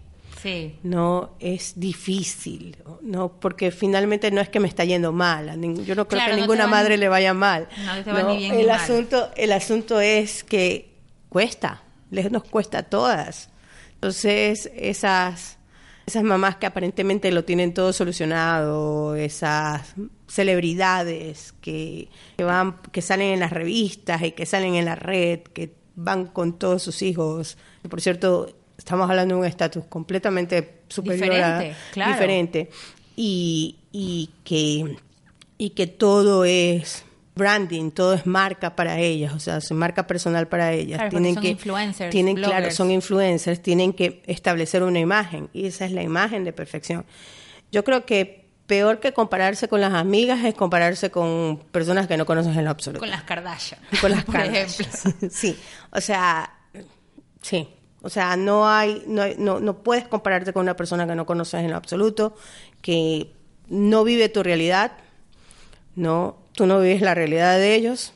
B: Sí.
A: No es difícil, no porque finalmente no es que me está yendo mal. Yo no creo que a ninguna madre le vaya mal.
B: No te va ni bien
A: el asunto, el asunto es que cuesta, les nos cuesta a todas. Entonces esas esas mamás que aparentemente lo tienen todo solucionado, esas celebridades que, que van, que salen en las revistas y que salen en la red, que van con todos sus hijos. Por cierto, estamos hablando de un estatus completamente superior
B: diferente,
A: diferente y, y que y que todo es branding, todo es marca para ellas, o sea, es marca personal para ellas.
B: tienen son que influencers,
A: tienen claro, son influencers, tienen que establecer una imagen y esa es la imagen de perfección. Yo creo que peor que compararse con las amigas es compararse con personas que no conoces en lo absoluto.
B: Con las Kardashian.
A: Con las por Ejemplo. Sí, o sea, sí. O sea, no hay, no, no, no puedes compararte con una persona que no conoces en lo absoluto, que no vive tu realidad, no, tú no vives la realidad de ellos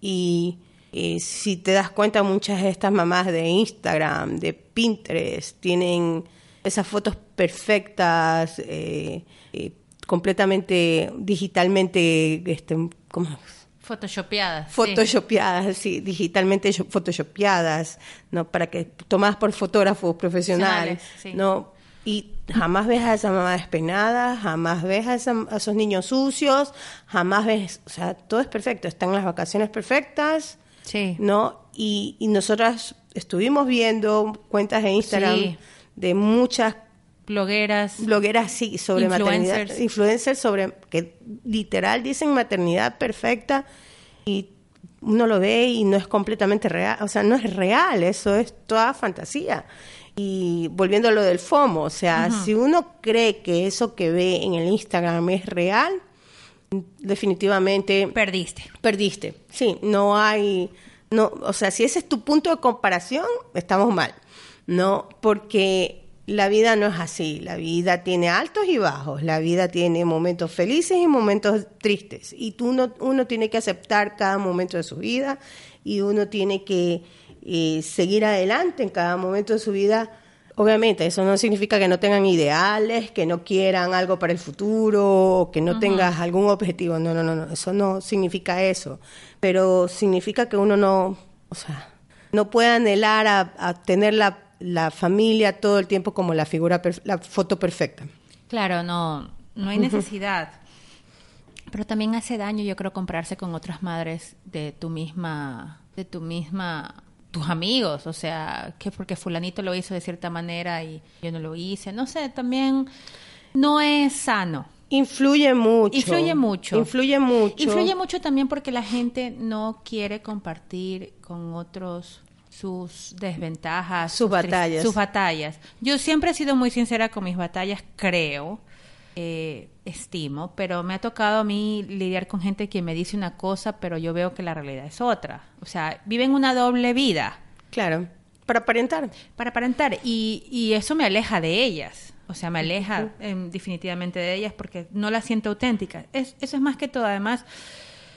A: y eh, si te das cuenta muchas de estas mamás de Instagram, de Pinterest, tienen esas fotos perfectas, eh, eh, completamente digitalmente, este, ¿cómo?
B: Photoshopeadas.
A: Photoshopeadas, sí. digitalmente photoshopeadas, ¿no? Para que tomadas por fotógrafos profesionales, ¿no? Y jamás ves a esa mamá despeinada, jamás ves a, esos niños sucios, jamás ves, o sea, todo es perfecto, están las vacaciones perfectas,
B: sí.
A: ¿no? Y, y nosotras estuvimos viendo cuentas de Instagram de muchas
B: blogueras.
A: Blogueras, sí, sobre maternidad. Influencers sobre, que literal dicen maternidad perfecta y uno lo ve y no es completamente real, o sea, no es real, eso es toda fantasía. Y volviendo a lo del FOMO, o sea, si uno cree que eso que ve en el Instagram es real, definitivamente
B: perdiste.
A: Perdiste. Sí, no hay no, o sea, si ese es tu punto de comparación, estamos mal. No, porque la vida no es así, la vida tiene altos y bajos, la vida tiene momentos felices y momentos tristes, y tú no, uno tiene que aceptar cada momento de su vida y uno tiene que eh, seguir adelante en cada momento de su vida. Obviamente, eso no significa que no tengan ideales, que no quieran algo para el futuro, que no tengas algún objetivo. No, no, no, no, eso no significa eso. Pero significa que uno no, o sea, no puede anhelar a tener la la familia todo el tiempo como la figura, la foto perfecta.
B: Claro, no, no hay necesidad. Pero también hace daño, yo creo, comprarse con otras madres de tu misma, de tu misma, tus amigos, o sea, que porque fulanito lo hizo de cierta manera y yo no lo hice, no sé, también no es sano.
A: Influye mucho.
B: Influye mucho.
A: Influye mucho.
B: Influye mucho también porque la gente no quiere compartir con otros sus desventajas,
A: sus, batallas.
B: Sus batallas. Yo siempre he sido muy sincera con mis batallas, creo, eh, estimo, pero me ha tocado a mí lidiar con gente que me dice una cosa, pero yo veo que la realidad es otra. O sea, viven una doble vida.
A: Claro, para aparentar.
B: Para aparentar, y, y eso me aleja de ellas. O sea, me aleja em, definitivamente de ellas porque no las siento auténticas. Es, eso es más que todo, además,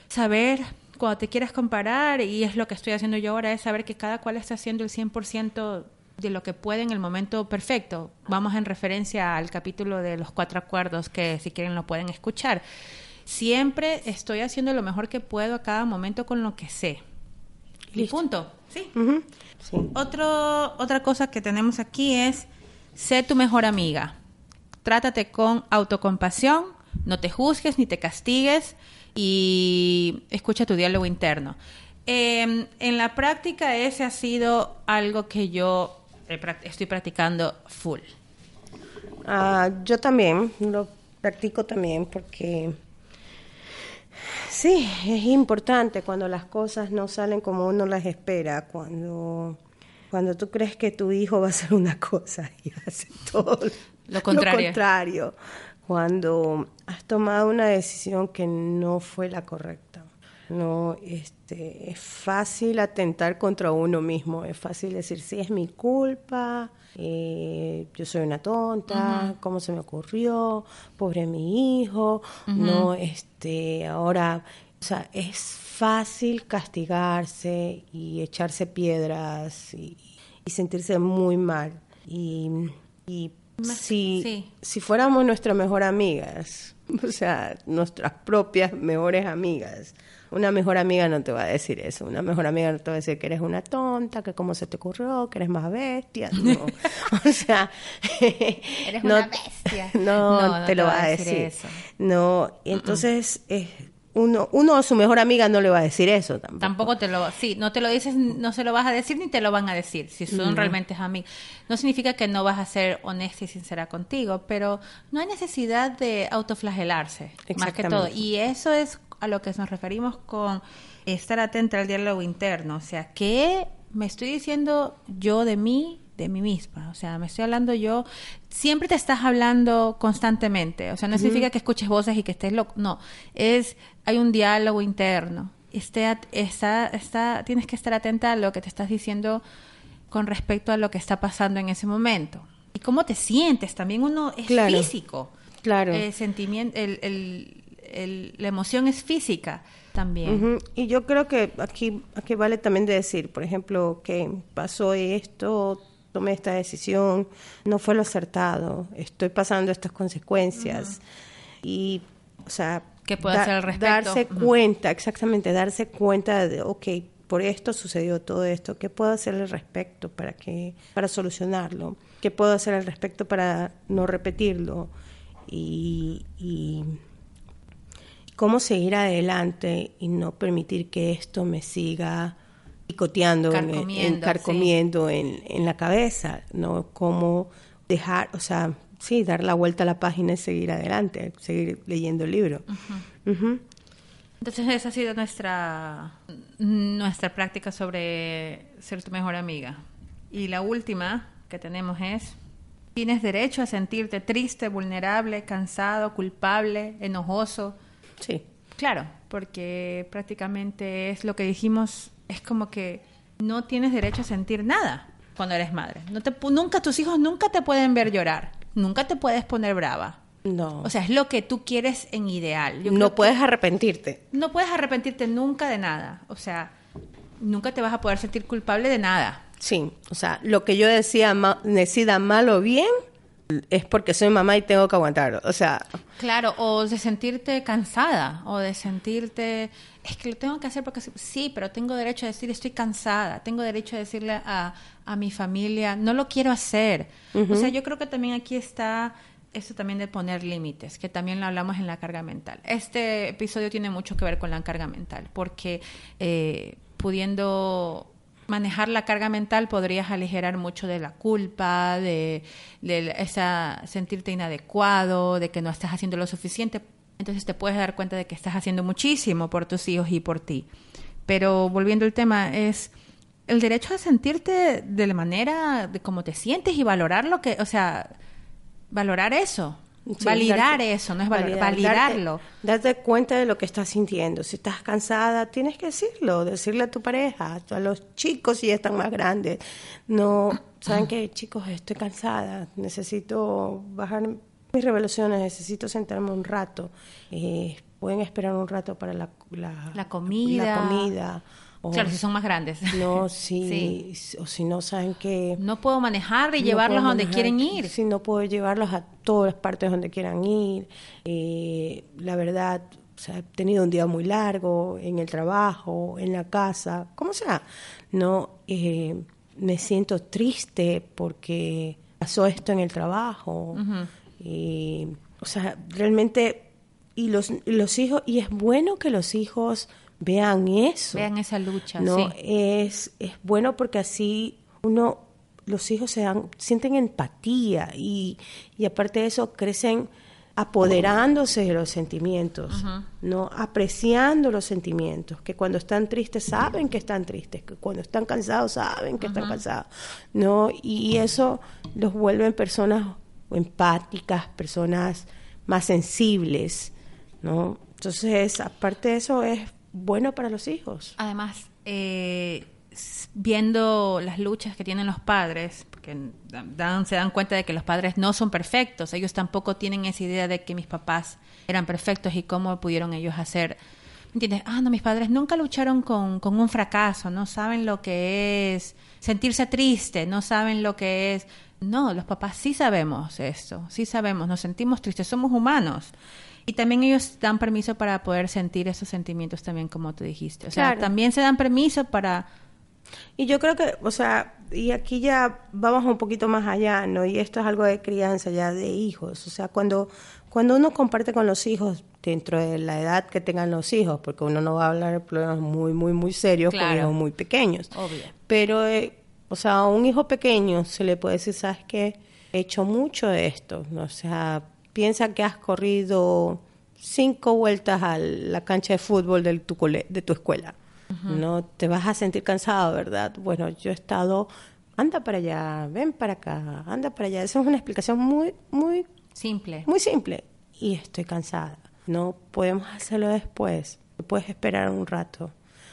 B: saber cuando te quieras comparar, y es lo que estoy haciendo yo ahora, es saber que cada cual está haciendo el 100% de lo que puede en el momento perfecto. Vamos en referencia al capítulo de los cuatro acuerdos que si quieren lo pueden escuchar. Siempre estoy haciendo lo mejor que puedo a cada momento con lo que sé. Y punto. Sí. Otro, otra cosa que tenemos aquí es, sé tu mejor amiga. Trátate con autocompasión, no te juzgues ni te castigues y escucha tu diálogo interno. Em, en la práctica ese ha sido algo que yo estoy practicando full.
A: Ah, yo también lo practico también porque sí, es importante cuando las cosas no salen como uno las espera, cuando, cuando tú crees que tu hijo va a hacer una cosa y hace todo
B: lo contrario.
A: Lo contrario cuando has tomado una decisión que no fue la correcta. No, este, es fácil atentar contra uno mismo, es fácil decir, sí, es mi culpa, eh, yo soy una tonta, cómo se me ocurrió, pobre mi hijo, no, este, ahora, o sea, es fácil castigarse y echarse piedras y, sentirse muy mal. Y, y si, si fuéramos nuestras mejores amigas, o sea, nuestras propias mejores amigas, una mejor amiga no te va a decir eso. Una mejor amiga no te va a decir que eres una tonta, que cómo se te ocurrió, que eres más bestia. No. o sea,
B: eres una bestia.
A: No, te lo va a decir. Eso. No, entonces uno, uno a su mejor amiga no le va a decir eso tampoco.
B: Tampoco te lo, sí, no te lo dices, no se lo vas a decir ni te lo van a decir, si son realmente amigos. No significa que no vas a ser honesta y sincera contigo, pero no hay necesidad de autoflagelarse, más que todo. Y eso es a lo que nos referimos con estar atenta al diálogo interno, o sea, ¿qué me estoy diciendo yo de mí de mí misma. O sea, me estoy hablando yo, siempre te estás hablando constantemente. O sea, no significa que escuches voces y que estés loco. No, es, hay un diálogo interno. Esté, está, está, tienes que estar atenta a lo que te estás diciendo con respecto a lo que está pasando en ese momento. Y cómo te sientes, también uno es físico.
A: Claro.
B: El sentimiento, el, el, la emoción es física también.
A: Y yo creo que aquí, aquí vale también de decir, por ejemplo, que pasó esto, tomé esta decisión, no fue lo acertado, estoy pasando estas consecuencias. Y, o sea,
B: ¿qué puedo hacer al respecto?
A: Darse cuenta, exactamente, darse cuenta de, ok, por esto sucedió todo esto, ¿qué puedo hacer al respecto para, que, para solucionarlo? ¿Qué puedo hacer al respecto para no repetirlo? Y, y cómo seguir adelante y no permitir que esto me siga picoteando, carcomiendo, en, en, la cabeza, ¿no? Cómo dejar, o sea, sí, dar la vuelta a la página y seguir adelante, seguir leyendo el libro.
B: Entonces esa ha sido nuestra, nuestra práctica sobre ser tu mejor amiga. Y la última que tenemos es, tienes derecho a sentirte triste, vulnerable, cansado, culpable, enojoso.
A: Sí.
B: Claro, porque prácticamente es lo que dijimos es como que no tienes derecho a sentir nada cuando eres madre. No te, nunca, tus hijos nunca te pueden ver llorar, nunca te puedes poner brava.
A: No.
B: O sea, es lo que tú quieres en ideal.
A: no puedes arrepentirte.
B: No puedes arrepentirte nunca de nada. O sea, nunca te vas a poder sentir culpable de nada.
A: Sí, o sea, lo que yo decía, decida mal o bien, es porque soy mamá y tengo que aguantarlo. O sea.
B: Claro, o de sentirte cansada, o de sentirte. Es que lo tengo que hacer porque sí, pero tengo derecho a decir estoy cansada, tengo derecho a decirle a, a mi familia, no lo quiero hacer. O sea, yo creo que también aquí está esto también de poner límites, que también lo hablamos en la carga mental. Este episodio tiene mucho que ver con la carga mental, porque eh, pudiendo manejar la carga mental podrías aligerar mucho de la culpa, de, esa sentirte inadecuado, de que no estás haciendo lo suficiente. Entonces te puedes dar cuenta de que estás haciendo muchísimo por tus hijos y por ti. Pero volviendo al tema, es el derecho a sentirte de la manera de cómo te sientes y valorar lo que, o sea, valorar eso validar eso, no es validarlo.
A: Darte, cuenta de lo que estás sintiendo. Si estás cansada, tienes que decirlo, decirle a tu pareja, a los chicos si ya están más grandes. No, ¿saben qué, chicos? Estoy cansada, necesito bajar mis revoluciones, necesito sentarme un rato. Eh, pueden esperar un rato para la,
B: la comida.
A: La comida
B: claro, si son más grandes.
A: No, sí, o si no saben que...
B: No puedo manejar y llevarlos a donde quieren ir.
A: Sí, no puedo llevarlos a todas las partes donde quieran ir. Eh, la verdad, o sea, he tenido un día muy largo en el trabajo, en la casa, como sea. No, eh, me siento triste porque pasó esto en el trabajo. y, o sea, realmente y los, los hijos, y es bueno que los hijos vean eso.
B: Vean esa lucha,
A: ¿no?
B: sí.
A: Es, es bueno porque así uno, los hijos se dan, sienten empatía y, y aparte de eso crecen apoderándose de los sentimientos, no apreciando los sentimientos, que cuando están tristes saben que están tristes, que cuando están cansados saben que están cansados, no y eso los vuelven personas empáticas, personas más sensibles, ¿no? Entonces, aparte de eso es bueno para los hijos.
B: Además, eh, viendo las luchas que tienen los padres, porque se dan cuenta de que los padres no son perfectos, ellos tampoco tienen esa idea de que mis papás eran perfectos y cómo pudieron ellos hacer. ¿Entiendes? Ah, no, mis padres nunca lucharon con, con un fracaso, no saben lo que es sentirse triste, no saben lo que es... No, los papás sí sabemos esto, sí sabemos, nos sentimos tristes, somos humanos. Y también ellos dan permiso para poder sentir esos sentimientos también, como tú dijiste. O sea,
A: Claro.
B: también se dan permiso para...
A: Y yo creo que, o sea, y aquí ya vamos un poquito más allá, ¿no? Y esto es algo de crianza ya de hijos. O sea, cuando, cuando uno comparte con los hijos, dentro de la edad que tengan los hijos, porque uno no va a hablar de problemas muy, muy, muy serios con
B: Claro.
A: hijos muy pequeños.
B: Obvio.
A: Pero, eh, o sea, a un hijo pequeño se le puede decir, ¿sabes qué? He hecho mucho de esto. O sea, piensa que has corrido cinco vueltas a la cancha de fútbol de tu, cole- de tu escuela. No te vas a sentir cansado, ¿verdad? Bueno, yo he estado, anda para allá, ven para acá, anda para allá. Esa es una explicación muy, muy,
B: Simple.
A: muy simple. Y estoy cansada. No podemos hacerlo después. Puedes esperar un rato.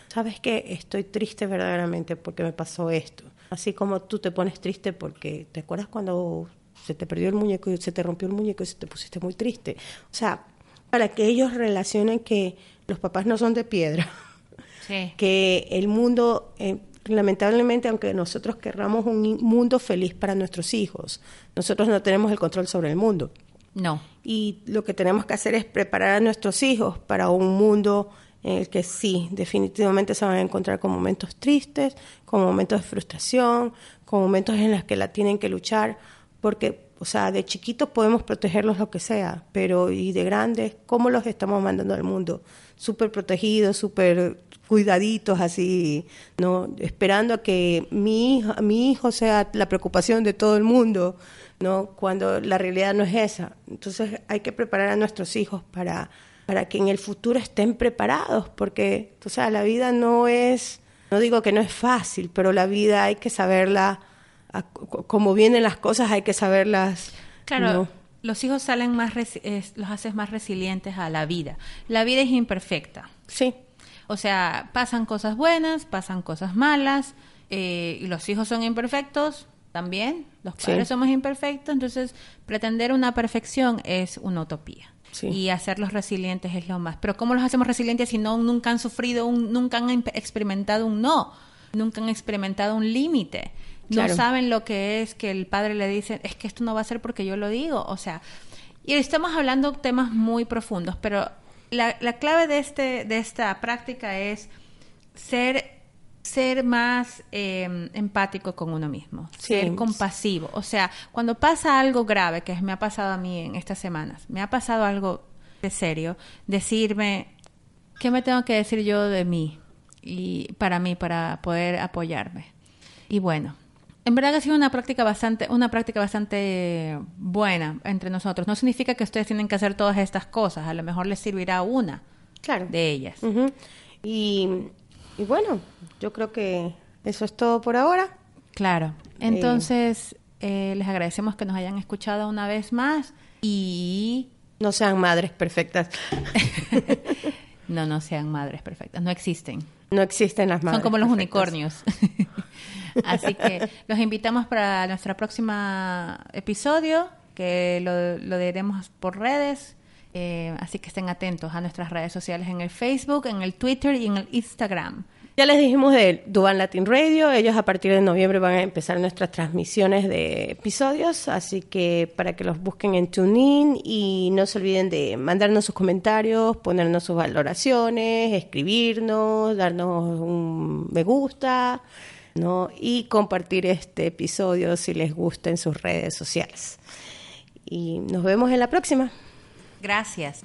A: ¿Sabes qué? Estoy triste verdaderamente porque me pasó esto. Así como tú te pones triste porque te acuerdas cuando se te perdió el muñeco y se te rompió el muñeco y se te pusiste muy triste. O sea, para que ellos relacionen que los papás no son de piedra,
B: Sí.
A: que el mundo, eh, lamentablemente, aunque nosotros querramos un mundo feliz para nuestros hijos, nosotros no tenemos el control sobre el mundo.
B: No.
A: Y lo que tenemos que hacer es preparar a nuestros hijos para un mundo en el que sí, definitivamente se van a encontrar con momentos tristes, con momentos de frustración, con momentos en los que la tienen que luchar, porque, o sea, de chiquitos podemos protegerlos lo que sea, pero y de grandes, ¿cómo los estamos mandando al mundo? Súper protegidos, súper cuidaditos, así, ¿no? Esperando a que mi hijo, mi hijo sea la preocupación de todo el mundo, ¿no? Cuando la realidad no es esa. Entonces hay que preparar a nuestros hijos para, para que en el futuro estén preparados, porque, o sea, la vida no es, no digo que no es fácil, pero la vida hay que saberla, a- como vienen las cosas hay que saberlas.
B: Claro,
A: ¿no?
B: los hijos salen más, es- los haces más resilientes a la vida. La vida es imperfecta.
A: Sí,
B: O sea, pasan cosas buenas, pasan cosas malas, eh, y los hijos son imperfectos también, los
A: Sí.
B: padres somos imperfectos, entonces pretender una perfección es una utopía.
A: Sí.
B: Y hacerlos resilientes es lo más. Pero ¿cómo los hacemos resilientes si no nunca han sufrido, un, nunca han experimentado un no, nunca han experimentado un límite? No saben lo que es que el padre le dice, es que esto no va a ser porque yo lo digo. O sea, y estamos hablando temas muy profundos, pero la, la clave de, este, de esta práctica es ser, ser más eh, empático con uno mismo,
A: Sí.
B: ser compasivo. O sea, cuando pasa algo grave, que me ha pasado a mí en estas semanas, me ha pasado algo de serio, decirme, ¿qué me tengo que decir yo de mí? Y para mí, para poder apoyarme. Y bueno, en verdad ha sido una práctica bastante, una práctica bastante buena entre nosotros. No significa que ustedes tienen que hacer todas estas cosas. A lo mejor les servirá una
A: claro.
B: de ellas.
A: Y, y bueno, yo creo que eso es todo por ahora.
B: Claro. Entonces, eh, les agradecemos que nos hayan escuchado una vez más y
A: No sean madres perfectas.
B: no, no sean madres perfectas, no existen.
A: No existen las madres
B: Son como los
A: perfectas.
B: unicornios. Así que los invitamos para nuestro próximo episodio, que lo, lo diremos por redes. Eh, así que estén atentos a nuestras redes sociales en el Facebook, en el Twitter y en el Instagram.
A: Ya les dijimos de Duban Latin Radio, ellos a partir de noviembre van a empezar nuestras transmisiones de episodios, así que para que los busquen en TuneIn y no se olviden de mandarnos sus comentarios, ponernos sus valoraciones, escribirnos, darnos un me gusta, ¿no? Y compartir este episodio si les gusta en sus redes sociales. Y nos vemos en la próxima.
B: Gracias.